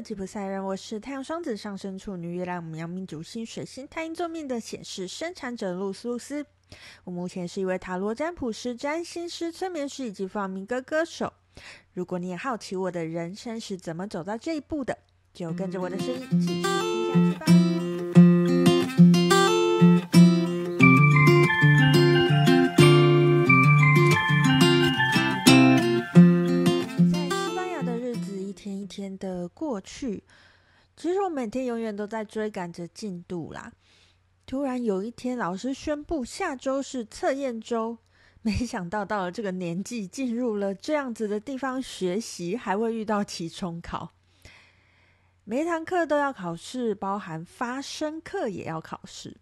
吉普赛人，我是太阳双子上升处女月亮牡羊命主星水星太阴坐命的显示生产者露苏斯。我目前是一位塔罗占卜师、占星师、催眠师以及放民歌歌手。如果你也好奇我的人生是怎么走到这一步的，就跟着我的声音继续听下去吧。天的过去，其实我每天永远都在追赶着进度啦。突然有一天，老师宣布下周是测验周，没想到到了这个年纪，进入了这样子的地方学习，还会遇到期中考。每一堂课都要考试，包含发声课也要考试。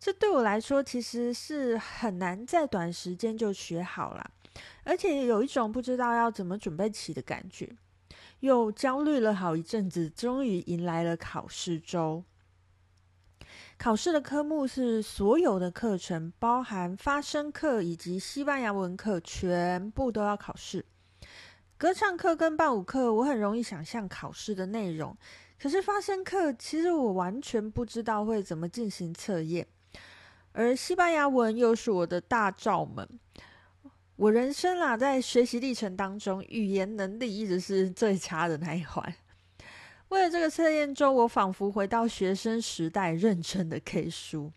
这对我来说，其实是很难在短时间就学好了，而且有一种不知道要怎么准备起的感觉。又焦虑了好一阵子，终于迎来了考试周。考试的科目是所有的课程，包含发声课以及西班牙文课，全部都要考试。歌唱课跟伴舞课，我很容易想象考试的内容。可是发声课，其实我完全不知道会怎么进行测验。而西班牙文又是我的大罩门。我人生啦，在学习历程当中，语言能力一直是最差的那一环。为了这个测验周，我仿佛回到学生时代认真的 K 书，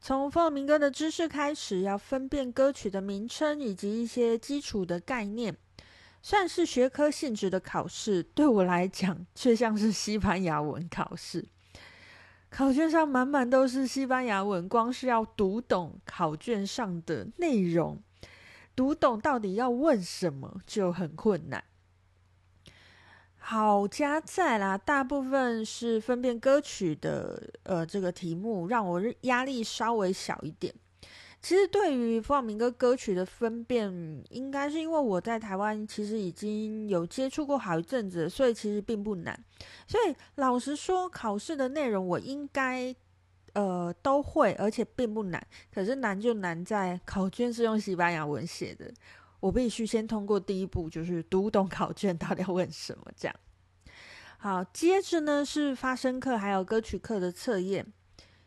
从凤鸣歌的知识开始，要分辨歌曲的名称以及一些基础的概念，算是学科性质的考试，对我来讲却像是西班牙文考试。考卷上满满都是西班牙文，光是要读懂考卷上的内容。读懂到底要问什么就很困难。好加在啦，大部分是分辨歌曲的，呃，这个题目让我压力稍微小一点。其实对于放民歌歌曲的分辨，应该是因为我在台湾其实已经有接触过好一阵子，所以其实并不难。所以老实说，考试的内容我应该。呃，都会，而且并不难。可是难就难在考卷是用西班牙文写的，我必须先通过第一步，就是读懂考卷到底要问什么。这样，好，接着呢是发声课还有歌曲课的测验。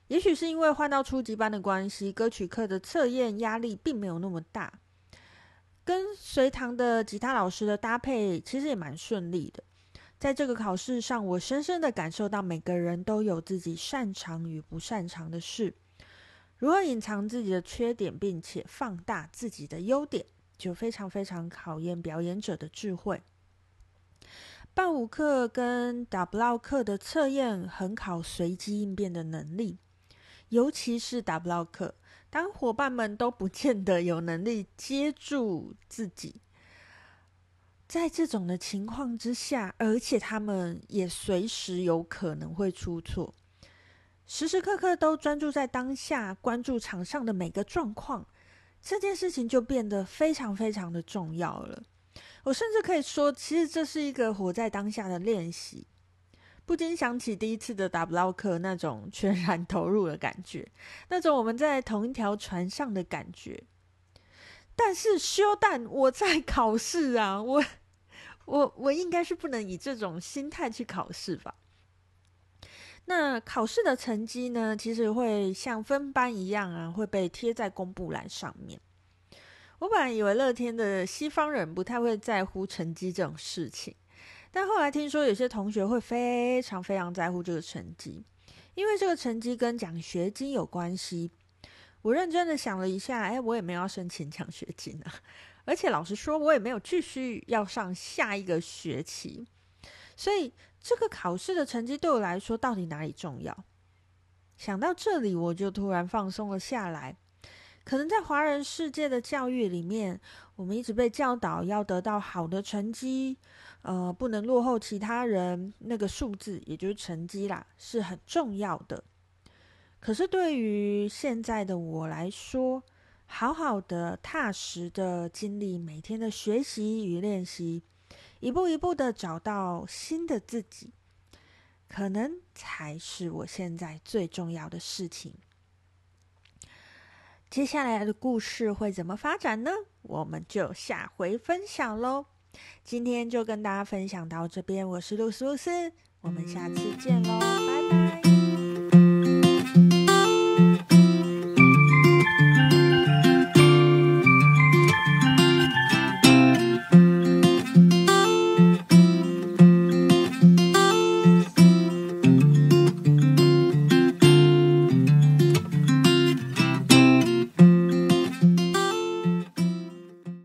也许是因为换到初级班的关系，歌曲课的测验压力并没有那么大。跟随堂的吉他老师的搭配其实也蛮顺利的。在这个考试上，我深深的感受到每个人都有自己擅长与不擅长的事，如何隐藏自己的缺点，并且放大自己的优点，就非常非常考验表演者的智慧。伴舞课跟打布劳课的测验很考随机应变的能力，尤其是打布劳课，当伙伴们都不见得有能力接住自己。在这种的情况之下，而且他们也随时有可能会出错，时时刻刻都专注在当下，关注场上的每个状况，这件事情就变得非常非常的重要了。我甚至可以说，其实这是一个活在当下的练习。不禁想起第一次的打布劳课那种全然投入的感觉，那种我们在同一条船上的感觉。但是修蛋，我在考试啊，我。我我应该是不能以这种心态去考试吧？那考试的成绩呢？其实会像分班一样啊，会被贴在公布栏上面。我本来以为乐天的西方人不太会在乎成绩这种事情，但后来听说有些同学会非常非常在乎这个成绩，因为这个成绩跟奖学金有关系。我认真的想了一下，哎，我也没有要申请奖学金啊。而且老实说，我也没有继续要上下一个学期，所以这个考试的成绩对我来说到底哪里重要？想到这里，我就突然放松了下来。可能在华人世界的教育里面，我们一直被教导要得到好的成绩，呃，不能落后其他人。那个数字，也就是成绩啦，是很重要的。可是对于现在的我来说，好好的、踏实的经历每天的学习与练习，一步一步的找到新的自己，可能才是我现在最重要的事情。接下来的故事会怎么发展呢？我们就下回分享喽。今天就跟大家分享到这边，我是露丝露丝，我们下次见喽，拜拜。